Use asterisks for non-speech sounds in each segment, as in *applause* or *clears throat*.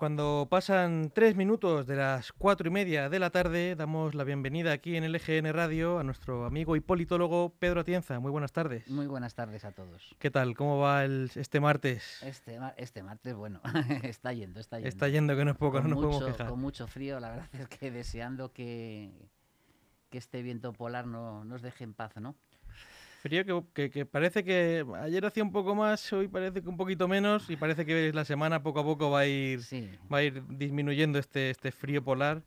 Cuando pasan tres minutos de las cuatro y media de la tarde, damos la bienvenida aquí en LGN Radio a nuestro amigo y politólogo Pedro Atienza. Muy buenas tardes. Muy buenas tardes a todos. ¿Qué tal? ¿Cómo va el, este martes? Este, este martes, bueno, *laughs* está yendo, está yendo. Está yendo, que no es poco, con no mucho, nos podemos quejar. Con mucho frío, la verdad es que deseando que, que este viento polar no nos deje en paz, ¿no? Frío que, que, que, parece que ayer hacía un poco más, hoy parece que un poquito menos y parece que la semana poco a poco va a ir, Sí. va a ir disminuyendo este, este frío polar,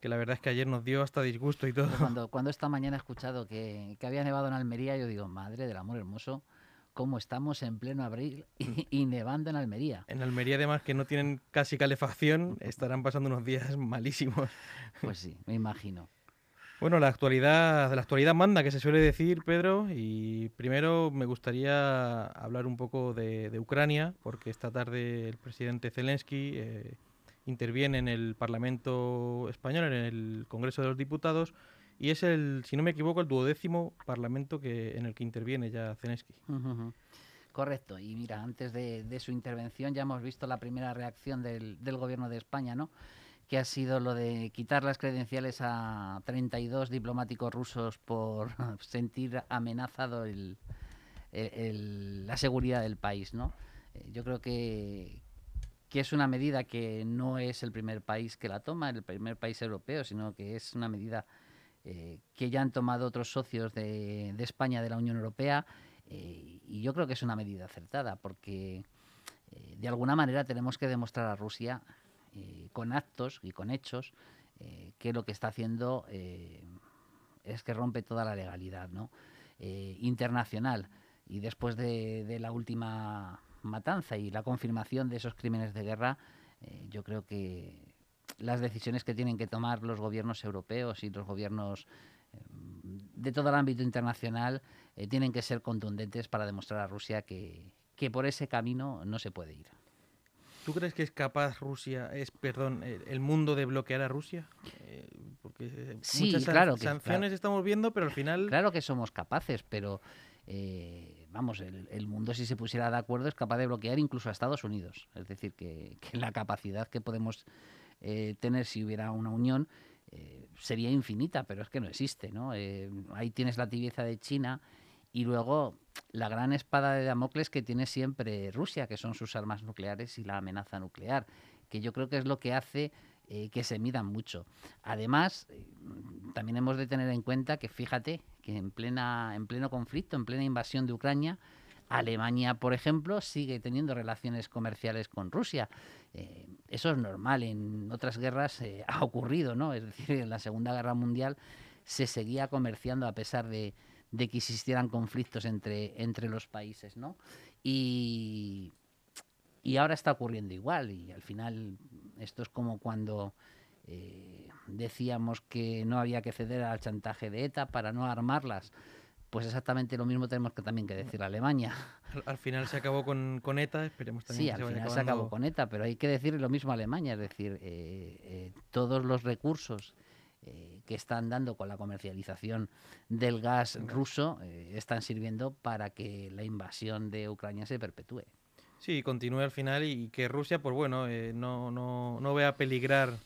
que la verdad es que ayer nos dio hasta disgusto y todo. Cuando, cuando esta mañana he escuchado que, que había nevado en Almería, yo digo, madre del amor hermoso, cómo estamos en pleno abril *laughs* y, y nevando en Almería. En Almería además que no tienen casi calefacción, estarán pasando unos días *laughs* malísimos. Pues sí, me imagino. Bueno, la actualidad, la actualidad manda, que se suele decir, Pedro, y primero me gustaría hablar un poco de, Ucrania, porque esta tarde el presidente Zelensky eh, interviene en el Parlamento español, en el Congreso de los Diputados, y es el, si no me equivoco, el duodécimo parlamento que, en el que interviene ya Zelensky. Correcto. Y mira, antes de, de su intervención ya hemos visto la primera reacción del, del gobierno de España, ¿no? Que ha sido lo de quitar las credenciales a 32 diplomáticos rusos por *laughs* sentir amenazado la seguridad del país, ¿no? Eh, Yo creo que, que es una medida que no es el primer país que la toma, el primer país europeo, sino que es una medida eh, que ya han tomado otros socios de, de España, de la Unión Europea, eh, y yo creo que es una medida acertada, porque de alguna manera tenemos que demostrar a Rusia con actos y con hechos eh, que lo que está haciendo eh, es que rompe toda la legalidad ¿no? Eh, internacional. Y después de, la última matanza y la confirmación de esos crímenes de guerra, yo creo que las decisiones que tienen que tomar los gobiernos europeos y los gobiernos de todo el ámbito internacional tienen que ser contundentes para demostrar a Rusia que, que por ese camino no se puede ir. ¿Tú crees que es capaz Rusia, es, perdón, el, mundo de bloquear a Rusia? Eh, porque eh, Sí, muchas san- claro que- sanciones claro. estamos viendo, pero al final... Claro que somos capaces, pero eh, vamos, el, el mundo si se pusiera de acuerdo es capaz de bloquear incluso a Estados Unidos. Es decir, que, que la capacidad que podemos eh, tener si hubiera una unión eh, sería infinita, pero es que no existe. ¿no? Eh, ahí tienes la tibieza de China y luego la gran espada de Damocles que tiene siempre Rusia, que son sus armas nucleares y la amenaza nuclear, que yo creo que es lo que hace eh, que se midan mucho. Además, eh, también hemos de tener en cuenta que fíjate que en plena en pleno conflicto, en plena invasión de Ucrania, Alemania, por ejemplo, sigue teniendo relaciones comerciales con Rusia. Eh, eso es normal, en otras guerras ha ocurrido, ¿no? Es decir, en la Segunda Guerra Mundial se seguía comerciando a pesar de, de que existieran conflictos entre, entre los países, ¿no? Y, y ahora está ocurriendo igual y al final esto es como cuando eh, decíamos que no había que ceder al chantaje de ETA para no armarlas. Pues exactamente lo mismo tenemos que también que decir a Alemania. Al, al final se acabó con, con ETA, esperemos también Sí, que al se final se acabó con ETA, pero hay que decir lo mismo a Alemania, es decir, eh, eh, todos los recursos eh, que están dando con la comercialización del gas ruso eh, están sirviendo para que la invasión de Ucrania se perpetúe. Sí, continúe al final y que Rusia, pues bueno, eh, no, no, no vea peligrar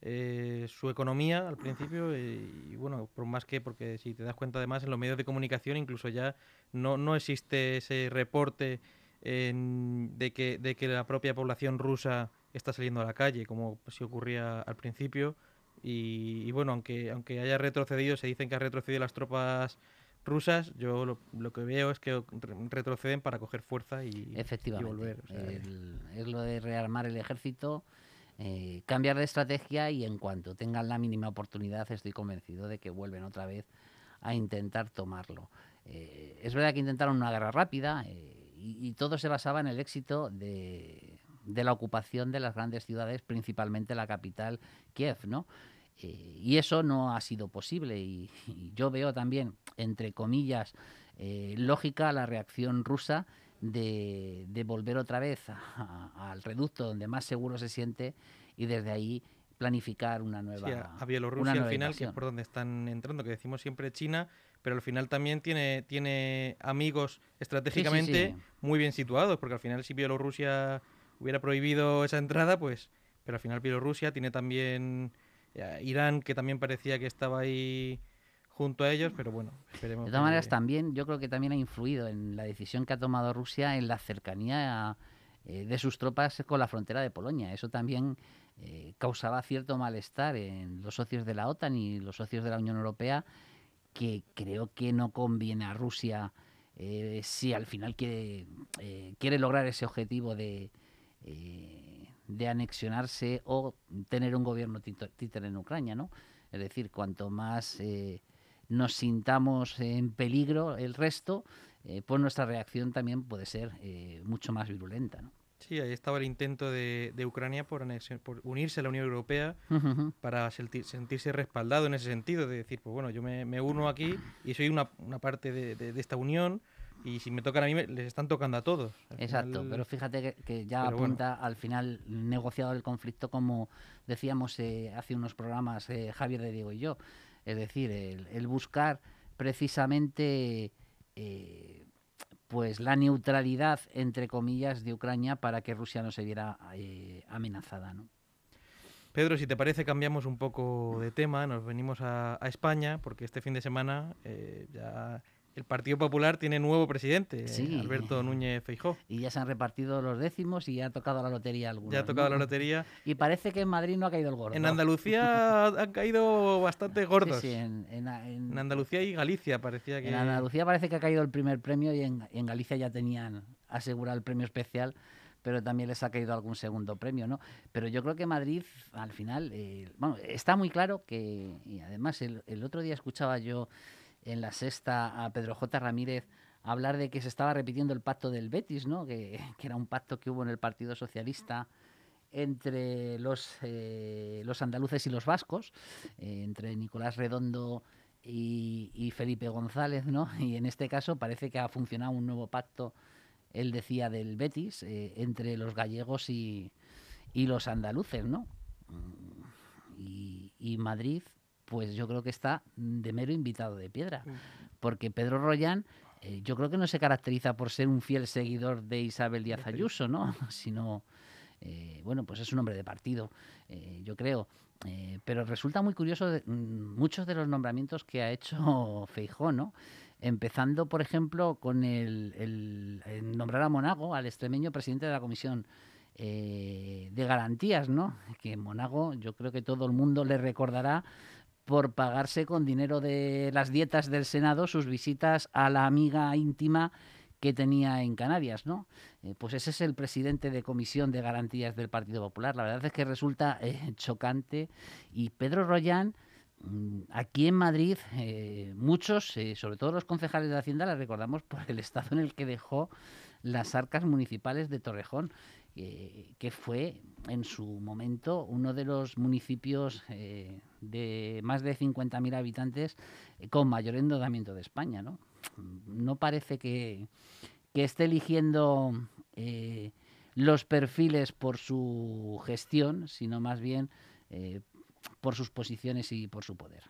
eh, su economía al principio y bueno, por más que, porque si te das cuenta además en los medios de comunicación incluso ya no, no existe ese reporte de, que, de que la propia población rusa está saliendo a la calle, como si ocurría al principio. Y, y bueno, aunque, aunque haya retrocedido, se dicen que ha retrocedido las tropas rusas, yo lo, lo que veo es que re- retroceden para coger fuerza y, Efectivamente. y volver. o sea, el- es lo de rearmar el ejército, eh, cambiar de estrategia y en cuanto tengan la mínima oportunidad estoy convencido de que vuelven otra vez a intentar tomarlo. Eh, es verdad que intentaron una guerra rápida eh, y, y todo se basaba en el éxito de, de la ocupación de las grandes ciudades, principalmente la capital, Kiev, ¿no? Eh, y eso no ha sido posible y, y yo veo también, entre comillas, eh, lógica la reacción rusa de, de volver otra vez a- a- al reducto donde más seguro se siente y desde ahí planificar una nueva Sí, a, Bielorrusia al nueva final, que es invasión. por donde están entrando, que decimos siempre China, pero al final también tiene, tiene amigos estratégicamente sí. muy bien situados, porque al final si Bielorrusia hubiera prohibido esa entrada, pues, pero al final Bielorrusia tiene también eh, Irán, que también parecía que estaba ahí junto a ellos, pero bueno, esperemos. De todas maneras, también yo creo que también ha influido en la decisión que ha tomado Rusia en la cercanía eh, de sus tropas con la frontera de Polonia. Eso también eh, causaba cierto malestar en los socios de la OTAN y los socios de la Unión Europea, que creo que no conviene a Rusia eh, si al final quiere, quiere lograr ese objetivo de, de anexionarse o tener un gobierno títere en Ucrania, ¿no? Es decir, cuanto más nos sintamos en peligro el resto, eh, pues nuestra reacción también puede ser eh, mucho más virulenta. ¿no? Sí, ahí estaba el intento de, Ucrania por, por, unirse a la Unión Europea para sentirse respaldado en ese sentido, de decir, pues bueno, yo me, uno aquí y soy una, parte de, esta unión y si me tocan a mí, les están tocando a todos. Exacto, pero fíjate que, ya apunta al final negociado el conflicto, como decíamos eh, hace unos programas Javier de Diego y yo. Es decir, el, buscar precisamente eh, pues la neutralidad, entre comillas, de Ucrania para que Rusia no se viera eh, amenazada. ¿no? Pedro, si te parece, cambiamos un poco de tema, nos venimos a, España, porque este fin de semana eh, ya el Partido Popular tiene nuevo presidente, Alberto Núñez Feijó. Y ya se han repartido los décimos y ya ha tocado la lotería algunos. Ya ha tocado la lotería. *laughs* Y parece que en Madrid no ha caído el gordo. En Andalucía *laughs* han caído bastante gordos. Sí, en, en, Andalucía y Galicia parecía que... En Andalucía parece que ha caído el primer premio y en, Galicia ya tenían asegurado el premio especial pero también les ha caído algún segundo premio, ¿no? Pero yo creo que Madrid, al final, eh, bueno, está muy claro que, y además el, el otro día escuchaba yo en la sexta a Pedro J. Ramírez hablar de que se estaba repitiendo el pacto del Betis, ¿no? *laughs* que, era un pacto que hubo en el Partido Socialista entre los, eh, los andaluces y los vascos, eh, entre Nicolás Redondo y, Felipe González, ¿no? *laughs* Y en este caso parece que ha funcionado un nuevo pacto, él decía, del Betis, eh, entre los gallegos y, y, los andaluces, ¿no? Y, y Madrid pues yo creo que está de mero invitado de piedra. Porque Pedro Rollán, eh, yo creo que no se caracteriza por ser un fiel seguidor de Isabel Díaz Ayuso, ¿no? *laughs* Sino, eh, bueno, pues es un hombre de partido, eh, yo creo. pero resulta muy curioso mm, muchos de los nombramientos que ha hecho *laughs* Feijó, ¿no? Empezando, por ejemplo, con el, nombrar a Monago, al extremeño presidente de la Comisión de Garantías, ¿no? Que Monago, yo creo que todo el mundo le recordará por pagarse con dinero de las dietas del Senado sus visitas a la amiga íntima que tenía en Canarias, ¿no? Eh, pues ese es el presidente de Comisión de Garantías del Partido Popular. La verdad es que resulta eh, chocante. Y Pedro Rollán, mm, aquí en Madrid, eh, muchos, sobre todo los concejales de Hacienda, la recordamos por el estado en el que dejó las arcas municipales de Torrejón. Que fue en su momento uno de los municipios de más de 50.000 habitantes eh, con mayor endeudamiento de España. No, no parece que, que esté eligiendo los perfiles por su gestión, sino más bien por sus posiciones y por su poder.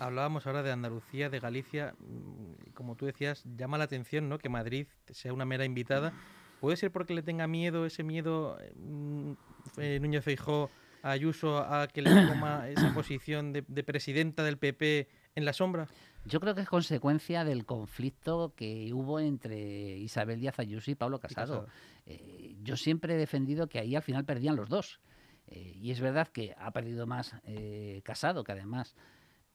Hablábamos ahora de Andalucía, de Galicia. Mm, como tú decías, llama la atención ¿no? que Madrid sea una mera invitada ¿Puede ser porque le tenga miedo, ese miedo, mm, eh, Núñez Feijó, a Ayuso, a que le toma esa posición de, presidenta del PP en la sombra? Yo creo que es consecuencia del conflicto que hubo entre Isabel Díaz Ayuso y Pablo Casado. Eh, yo siempre he defendido que ahí al final perdían los dos. Eh, y es verdad que ha perdido más Casado, que además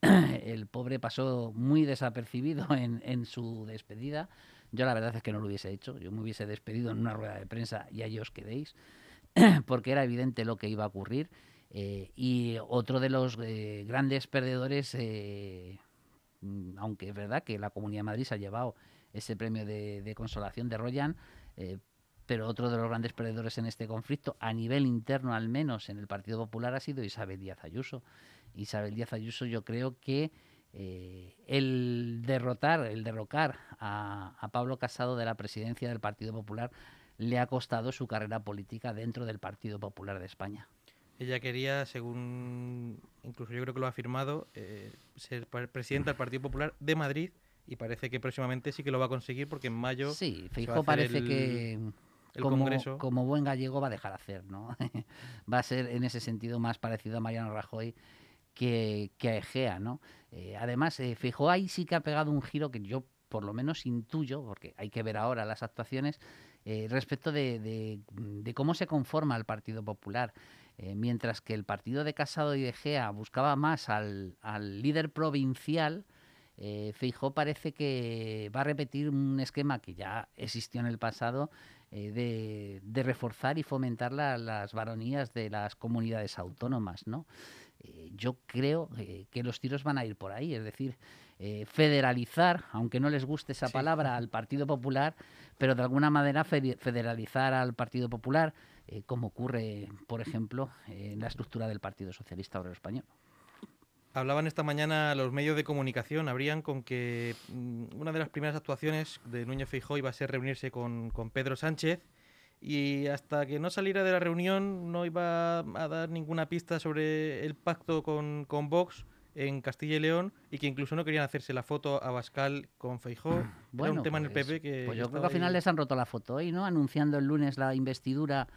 *clears throat* el pobre pasó muy desapercibido en, en su despedida yo la verdad es que no lo hubiese hecho, yo me hubiese despedido en una rueda de prensa y ahí os quedéis, *clears throat* porque era evidente lo que iba a ocurrir. Eh, y otro de los eh, grandes perdedores, eh, mm, aunque es verdad que la Comunidad de Madrid se ha llevado ese premio de, consolación de Royan, pero otro de los grandes perdedores en este conflicto, a nivel interno al menos en el Partido Popular, ha sido Isabel Díaz Ayuso. Isabel Díaz Ayuso yo creo que el derrotar, el derrocar a, Pablo Casado de la presidencia del Partido Popular le ha costado su carrera política dentro del Partido Popular de España. Ella quería, según incluso yo creo que lo ha afirmado, eh, ser presidenta del Partido Popular de Madrid y parece que próximamente sí que lo va a conseguir porque en mayo... Sí, Fijo parece que, el como, Congreso. como buen gallego va a dejar hacer, ¿no? *laughs* va a ser en ese sentido más parecido a Mariano Rajoy que, que a Egea, ¿no? Eh, además, eh, Feijóo ahí sí que ha pegado un giro que yo por lo menos intuyo, porque hay que ver ahora las actuaciones, eh, respecto de, cómo se conforma el Partido Popular. Eh, mientras que el partido de Casado y de Gea buscaba más al, líder provincial, eh, Feijó parece que va a repetir un esquema que ya existió en el pasado de, reforzar y fomentar la- las varonías de las comunidades autónomas, ¿no? Yo creo que los tiros van a ir por ahí, es decir, eh, federalizar, aunque no les guste esa Sí. palabra, al Partido Popular, pero de alguna manera fe- federalizar al Partido Popular, eh, como ocurre, por ejemplo, en la estructura del Partido Socialista Obrero Español. Hablaban esta mañana los medios de comunicación, habrían con que mm, una de las primeras actuaciones de Núñez Feijóo iba a ser reunirse con, con Pedro Sánchez y hasta que no saliera de la reunión no iba a dar ninguna pista sobre el pacto con, con Vox en Castilla y León y que incluso no querían hacerse la foto a Bascal con Feijóo. Era un tema en el pues- PP que... Pues yo creo que al final ahí. les han roto la foto hoy, ¿no? Anunciando el lunes la investidura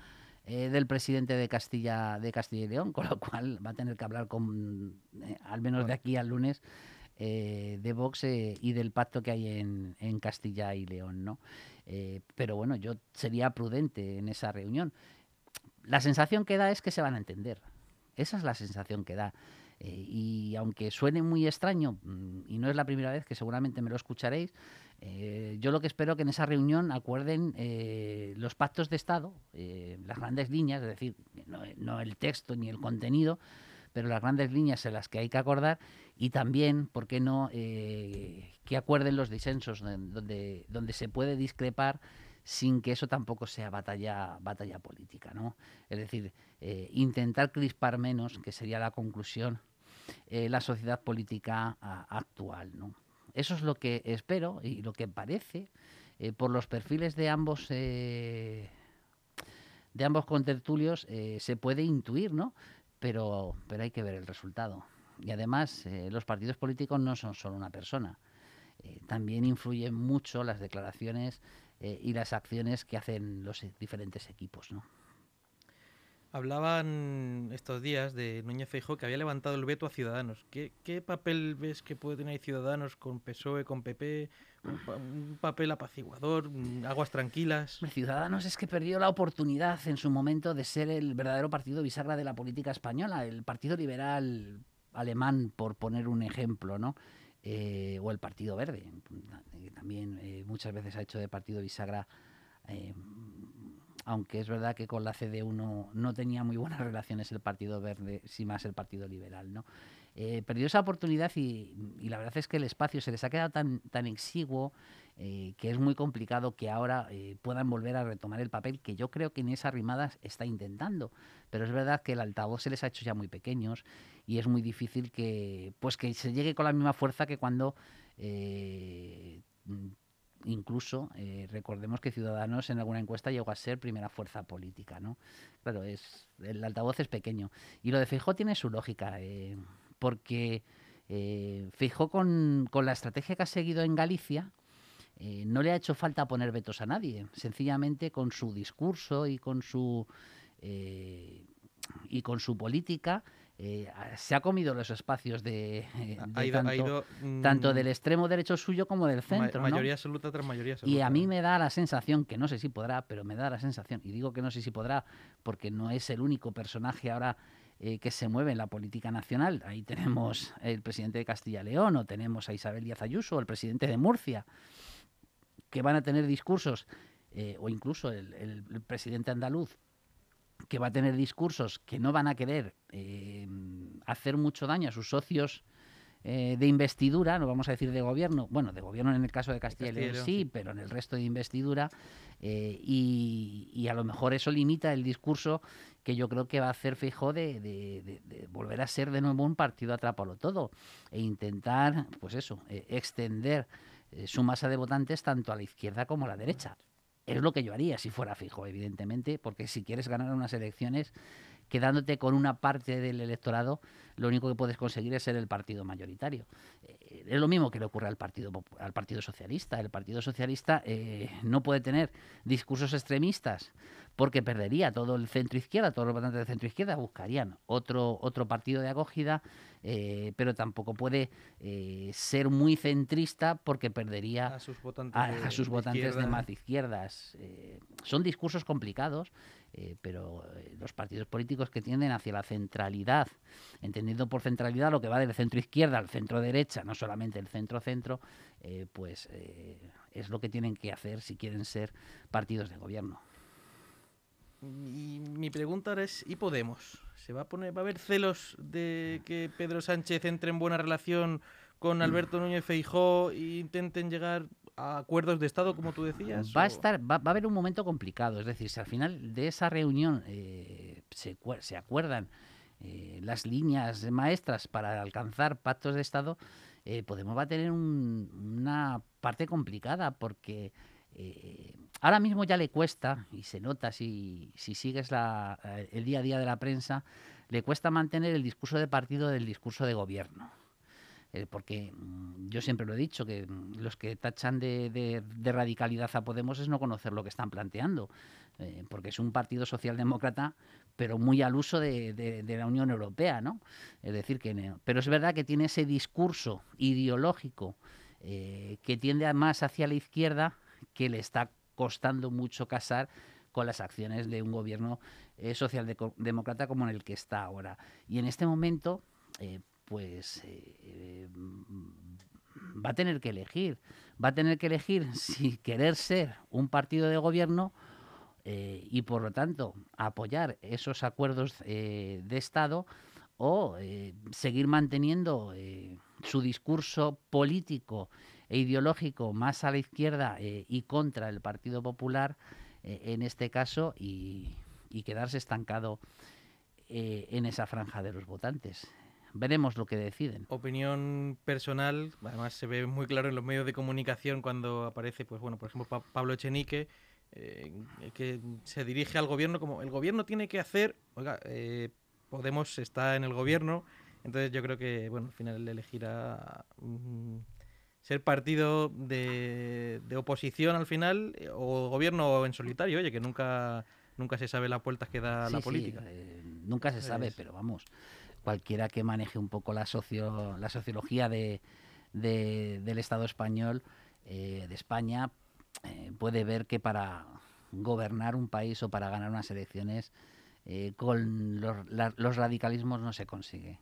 eh, del presidente de Castilla, de Castilla y León, *laughs* con lo cual va a tener que hablar con, eh, al menos de Bueno. aquí al lunes, eh, de Vox y del pacto que hay en, en Castilla y León, ¿no? Pero bueno, yo sería prudente en esa reunión. La sensación que da es que se van a entender. Esa es la sensación que da. Eh, y aunque suene muy extraño, mm, y no es la primera vez que seguramente me lo escucharéis, eh, yo lo que espero que en esa reunión acuerden eh, los pactos de Estado, eh, las grandes líneas, es decir, no, no el texto ni el contenido, pero las grandes líneas en las que hay que acordar y también, ¿por qué no?, eh, que acuerden los disensos don- donde, donde se puede discrepar sin que eso tampoco sea batalla, batalla política, ¿no? Es decir, eh, intentar crispar menos, que sería la conclusión, eh, la sociedad política actual, ¿no? Eso es lo que espero y lo que parece eh, por los perfiles de ambos de ambos contertulios se puede intuir, ¿no? Pero, pero hay que ver el resultado. Y además, los partidos políticos no son solo una persona. También influyen mucho las declaraciones eh, y las acciones que hacen los diferentes equipos, ¿no? Hablaban estos días de Núñez Feijóo que había levantado el veto a Ciudadanos. ¿Qué, qué papel ves que puede tener Ciudadanos con PSOE, con PP? Un, pa- un papel apaciguador, aguas tranquilas. Ciudadanos es que perdió la oportunidad en su momento de ser el verdadero partido bisagra de la política española, el Partido Liberal alemán, por poner un ejemplo, ¿no? Eh, o el Partido Verde, que también eh, muchas veces ha hecho de partido bisagra, eh, aunque es verdad que con la CDU no, no tenía muy buenas *laughs* relaciones el Partido Verde, si más el Partido Liberal, ¿no? Eh, perdió esa oportunidad y, la verdad es que el espacio se les ha quedado tan, tan exiguo eh, que es muy complicado que ahora eh, puedan volver a retomar el papel que yo creo que en esa rimada está intentando. Pero es verdad que el altavoz se les ha hecho ya muy pequeños y es muy difícil que pues que se llegue con la misma fuerza que cuando mm, incluso recordemos que Ciudadanos en alguna encuesta llegó a ser primera fuerza política, ¿no? Claro, es el altavoz es pequeño y lo de Feijóo tiene su lógica porque eh, Feijóo con, con la estrategia que ha seguido en Galicia eh, no le ha hecho falta poner vetos a nadie, sencillamente con su discurso y con su eh, y con su política eh, se ha comido los espacios de, Ha- de ha ido, ha tanto, ido, mm, tanto del extremo derecho suyo como del ma- centro. ¿no? mayoría absoluta tras mayoría absoluta. Y a mí me da la sensación, que no sé si podrá, pero me da la sensación, y digo que no sé si podrá, porque no es el único personaje ahora eh, que se mueve en la política nacional. Ahí tenemos el presidente de Castilla y León, o tenemos a Isabel Díaz Ayuso, el presidente de Murcia, que van a tener discursos, eh, o incluso el presidente andaluz, que va a tener discursos que no van a querer eh, hacer mucho daño a sus socios eh, de investidura, no vamos a decir de gobierno, bueno, de gobierno en el caso de Castilla y León sí, pero en el resto de investidura, eh, y, y a lo mejor eso limita el discurso que yo creo que va a hacer Feijóo de, de- de- de volver a ser de nuevo un partido atrápalo todo e intentar, pues eso, eh, extender eh, su masa de votantes tanto a la izquierda como a la derecha. Es lo que yo haría si fuera fijo, evidentemente, porque si quieres ganar unas elecciones, quedándote con una parte del electorado, lo único que puedes conseguir es ser el partido mayoritario. Eh, es lo mismo que le ocurre al Partido, al partido Socialista. El Partido Socialista no puede tener discursos extremistas porque perdería todo el centro izquierda, todos los votantes del centro izquierda buscarían otro, otro partido de acogida, eh, pero tampoco puede eh, ser muy centrista porque perdería a sus votantes, de, más izquierdas. Eh, son discursos complicados, pero los partidos políticos que tienden hacia la centralidad, entendiendo por centralidad lo que va del centro izquierda al centro derecha, no solamente el centro centro, pues es lo que tienen que hacer si quieren ser partidos de gobierno. Y mi pregunta ahora es, ¿y Podemos? ¿Se va a poner, va a haber celos de que Pedro Sánchez entre en buena relación con Alberto Núñez Feijó e intenten llegar a acuerdos de Estado, como tú decías? Va a estar, va, a haber un momento complicado. Es decir, si al final de esa reunión eh, se, se, acuerdan eh, las líneas maestras para alcanzar pactos de Estado, eh, Podemos va a tener una parte complicada porque eh, ahora mismo ya le cuesta, y se nota si, si sigues la, eh, el día a día de la prensa, le cuesta mantener el discurso de partido del discurso de gobierno. Eh, porque mm, yo siempre lo he dicho, que mm, los que tachan de, radicalidad a Podemos es no conocer lo que están planteando, porque es un partido socialdemócrata, pero muy al uso de, la Unión Europea, ¿no? Es decir, que... Pero es verdad que tiene ese discurso ideológico que tiende más hacia la izquierda que le está costando mucho casar con las acciones de un gobierno eh, socialdemócrata como en el que está ahora. Y en este momento, eh, pues eh, va a tener que elegir, va a tener que elegir *laughs* si querer ser un partido de gobierno y por lo tanto apoyar esos acuerdos de Estado o seguir manteniendo su discurso político e ideológico más a la izquierda eh, y contra el Partido Popular eh, en este caso y, quedarse estancado eh, en esa franja de los votantes. Veremos lo que deciden. Opinión personal, además se ve muy claro en los medios de comunicación cuando aparece, pues bueno, por ejemplo, Pablo Echenique, que se dirige al gobierno como el gobierno tiene que hacer, oiga, Podemos está en el gobierno, entonces yo creo que, bueno, al final elegirá ser partido de, oposición al final eh, o gobierno en solitario, oye, que nunca, nunca se sabe las vueltas que da la política. Eh, nunca se sabe, pero vamos, cualquiera que maneje un poco la, socio, la sociología de, del Estado español, eh, de España, puede ver que para gobernar un país o para ganar unas elecciones con los radicalismos no se consigue.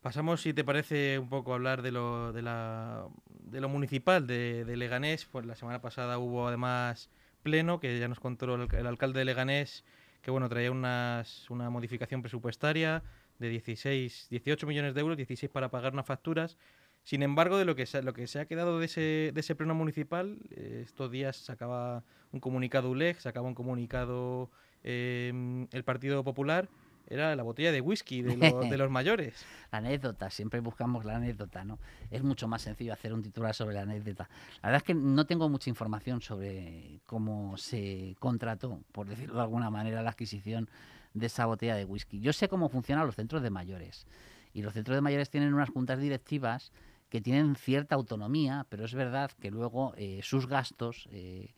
Pasamos, si te parece, un poco a hablar de lo, de la, de lo municipal de, Leganés. Pues la semana pasada hubo además pleno, que ya nos contó el, alcalde de Leganés, que bueno, traía unas, una modificación presupuestaria de 16, 18 millones de euros, 16 para pagar unas facturas. Sin embargo, de lo que se, lo que se ha quedado de ese, de ese pleno municipal, eh, estos días sacaba un comunicado ULEG, sacaba un comunicado eh, el Partido Popular era la botella de whisky de, los *laughs* mayores. La anécdota, siempre buscamos la anécdota, ¿no? Es mucho más sencillo hacer un titular sobre la anécdota. La verdad es que no tengo mucha información sobre cómo se contrató, por decirlo de alguna manera, la adquisición de esa botella de whisky. Yo sé cómo funcionan los centros de mayores. Y los centros de mayores tienen unas juntas directivas que tienen cierta autonomía, pero es verdad que luego eh, sus gastos... Eh,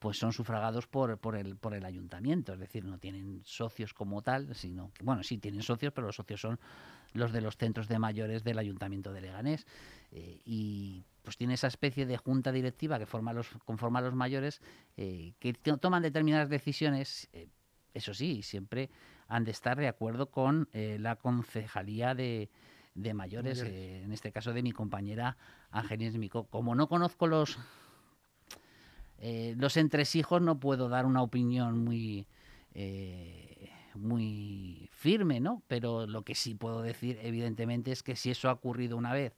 pues son sufragados por, por, el, por el ayuntamiento, es decir, no tienen socios como tal, sino que, bueno, sí tienen socios, pero los socios son los de los centros de mayores del ayuntamiento de Leganés. Eh, y pues tiene esa especie de junta directiva que forma los, conforma a los mayores eh, que toman determinadas decisiones, eh, eso sí, siempre han de estar de acuerdo con la concejalía de, de mayores, en este caso de mi compañera Ángeles Mico. Como no conozco los eh, los entresijos no puedo dar una opinión muy, eh, muy firme, ¿no? Pero lo que sí puedo decir, evidentemente, es que si eso ha ocurrido una vez,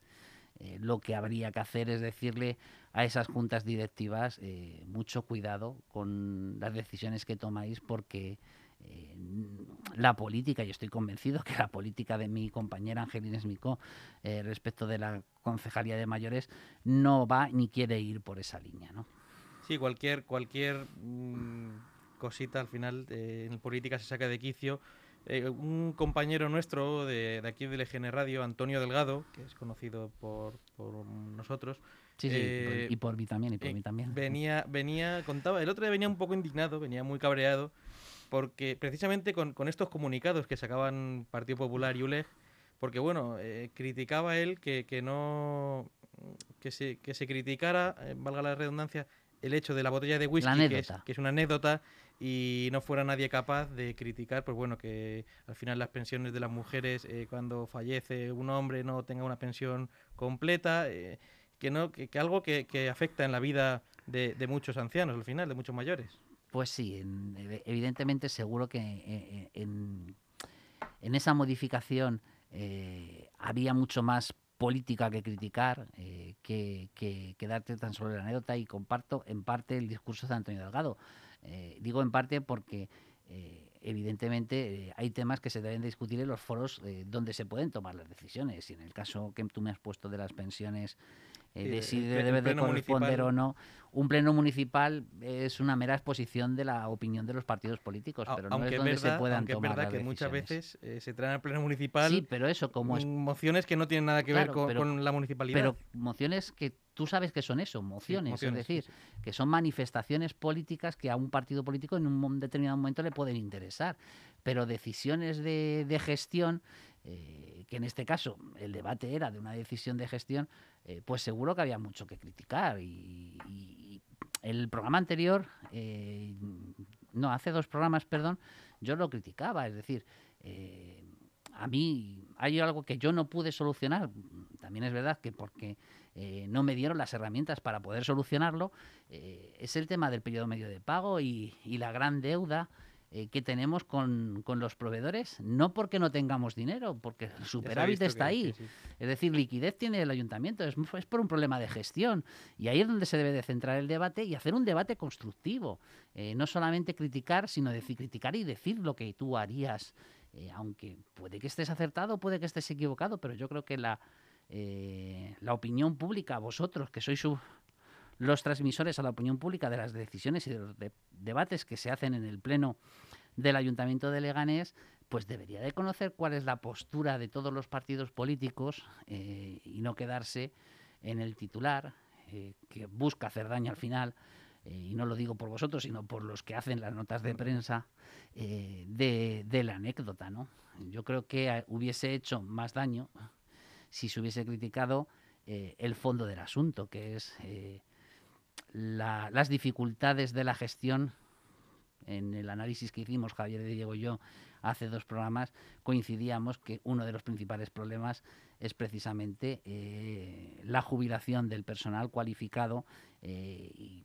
eh, lo que habría que hacer es decirle a esas juntas directivas mucho cuidado con las decisiones que tomáis porque la política, y estoy convencido que la política de mi compañera Angelina Esmicó respecto de la concejalía de mayores no va ni quiere ir por esa línea, ¿no? Sí, cualquier, cualquier mm, cosita al final eh, en política se saca de quicio. eh, un compañero nuestro de, de, aquí del EGN Radio, Antonio Delgado, que es conocido por, por nosotros. Sí, sí, eh, y por mí también, y por mí también. Venía, venía, contaba, el otro día venía un poco indignado, venía muy cabreado, porque precisamente con, con estos comunicados que sacaban Partido Popular y ULEG, porque bueno, criticaba él que, que no que se, que se criticara, valga la redundancia, el hecho de la botella de whisky, que es, que es, una anécdota, y no fuera nadie capaz de criticar, pues bueno, que al final las pensiones de las mujeres eh, cuando fallece un hombre no tenga una pensión completa, eh, que no que, que algo que, que, afecta en la vida de, de, muchos ancianos, al final, de muchos mayores. Pues sí, en, evidentemente seguro que eh, en, en, esa modificación eh, había mucho más política que criticar, eh, que, que, que, darte tan solo la anécdota y comparto en parte el discurso de Antonio Delgado. Eh, digo en parte porque eh, evidentemente hay temas que se deben discutir en los foros donde se pueden tomar las decisiones. Y en el caso que tú me has puesto de las pensiones, eh, de si debe de corresponder municipal. o no, un pleno municipal es una mera exposición de la opinión de los partidos políticos, pero no es donde verdad, se puedan aunque tomar es verdad las que muchas decisiones. veces se traen al pleno municipal Sí, pero eso como es mociones que no tienen nada que ver con, pero- con la municipalidad. Pero mociones que tú sabes que son eso, mociones, mociones, es sí, decir, que son manifestaciones políticas que a un partido político en un determinado momento le pueden interesar. Pero decisiones de, de gestión, eh, que en este caso el debate era de una decisión de gestión, eh, pues seguro que había mucho que criticar. Y, el programa anterior, eh, no, hace dos programas, perdón, yo lo criticaba, es decir, eh, a mí hay algo que yo no pude solucionar. También es verdad que porque eh, no me dieron las herramientas para poder solucionarlo, eh, es el tema del periodo medio de pago y la gran deuda eh, que tenemos con, con, los proveedores, no porque no tengamos dinero, porque el superávit está ahí. que sí. Es decir, liquidez tiene el ayuntamiento, es, es, por un problema de gestión. Y ahí es donde se debe de centrar el debate y hacer un debate constructivo. Eh, no solamente criticar, sino decir, criticar y decir lo que tú harías. Eh, aunque puede que estés acertado, puede que estés equivocado, pero yo creo que la, la opinión pública, vosotros que sois su, los transmisores a la opinión pública de las decisiones y de los de, debates que se hacen en el Pleno del Ayuntamiento de Leganés, pues debería de conocer cuál es la postura de todos los partidos políticos eh, y no quedarse en el titular eh, que busca hacer daño al final, eh, y no lo digo por vosotros, sino por los que hacen las notas de prensa de, de, la anécdota. ¿no? Yo creo que hubiese hecho más daño si se hubiese criticado el fondo del asunto, que es la, las dificultades de la gestión. En el análisis que hicimos Javier de Diego y yo hace dos programas, coincidíamos que uno de los principales problemas es precisamente eh, la jubilación del personal cualificado eh, y,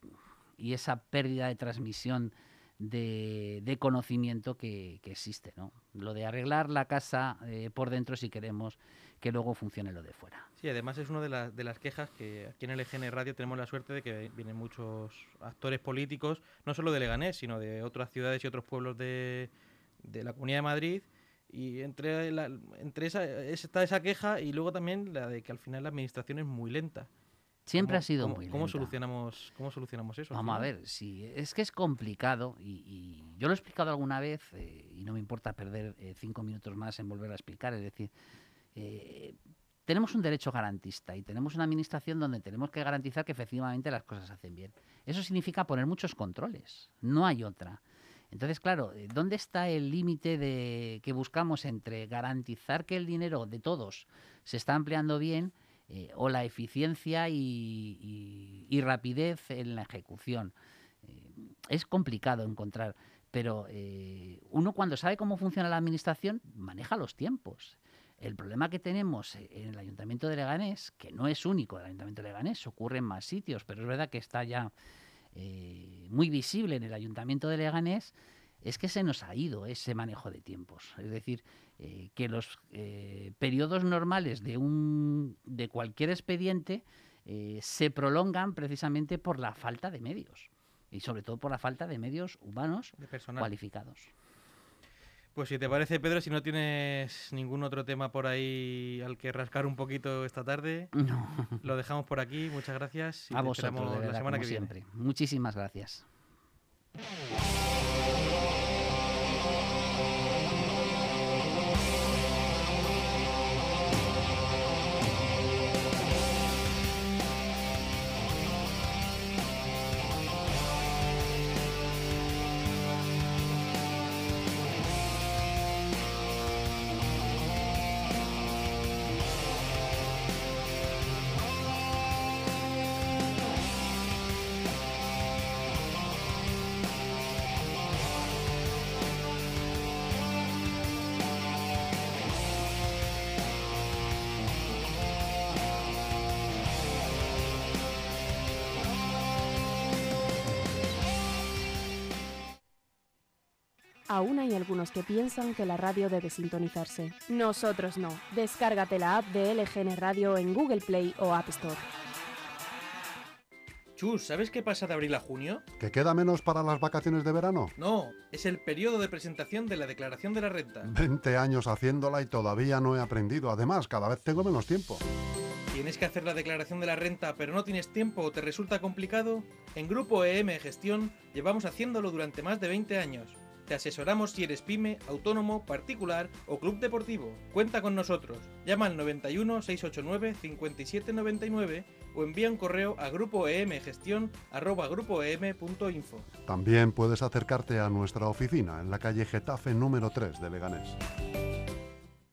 esa pérdida de transmisión de, conocimiento que, que, existe. ¿no? Lo de arreglar la casa eh, por dentro si queremos que luego funcione lo de fuera. Sí, además es una de, la, de las quejas que aquí en el EGN Radio tenemos la suerte de que vienen muchos actores políticos, no solo de Leganés, sino de otras ciudades y otros pueblos de, de la Comunidad de Madrid. Y entre, la, entre esa está esa queja y luego también la de que al final la administración es muy lenta. Siempre ¿Cómo, ha sido cómo, muy lenta. ¿cómo solucionamos, ¿Cómo solucionamos eso? Vamos a ver, sí, es que es complicado y, y yo lo he explicado alguna vez eh, y no me importa perder eh, cinco minutos más en volver a explicar. Es decir, eh, tenemos un derecho garantista y tenemos una administración donde tenemos que garantizar que efectivamente las cosas se hacen bien. Eso significa poner muchos controles, no hay otra. Entonces, claro, eh, ¿dónde está el límite de que buscamos entre garantizar que el dinero de todos se está empleando bien eh, o la eficiencia y, rapidez en la ejecución? Es complicado encontrar, pero uno cuando sabe cómo funciona la administración maneja los tiempos. El problema que tenemos en el Ayuntamiento de Leganés, que no es único del Ayuntamiento de Leganés, ocurre en más sitios, pero es verdad que está ya eh, muy visible en el Ayuntamiento de Leganés, es que se nos ha ido ese manejo de tiempos. Es decir, eh, que los eh, periodos normales de, un, de cualquier expediente eh, se prolongan precisamente por la falta de medios y sobre todo por la falta de medios humanos de cualificados. Pues si te parece, Pedro, si no tienes ningún otro tema por ahí al que rascar un poquito esta tarde, no. lo dejamos por aquí. Muchas gracias. Y A vosotros, de verdad, la semana que siempre. Viene. Muchísimas gracias. Aún hay algunos que piensan que la radio debe sintonizarse. Nosotros no. Descárgate la app de LGN Radio en Google Play o App Store. Chus, ¿sabes qué pasa de abril a junio? ¿Que queda menos para las vacaciones de verano? No, es el periodo de presentación de la declaración de la renta. 20 años haciéndola y todavía no he aprendido. Además, cada vez tengo menos tiempo. ¿Tienes que hacer la declaración de la renta pero no tienes tiempo o te resulta complicado? En Grupo EM Gestión llevamos haciéndolo durante más de 20 años. Te asesoramos si eres pyme, autónomo, particular o club deportivo. Cuenta con nosotros. Llama al 91 689 5799 o envía un correo a grupoemgestión@grupoem.info. También puedes acercarte a nuestra oficina en la calle Getafe número 3 de Leganés.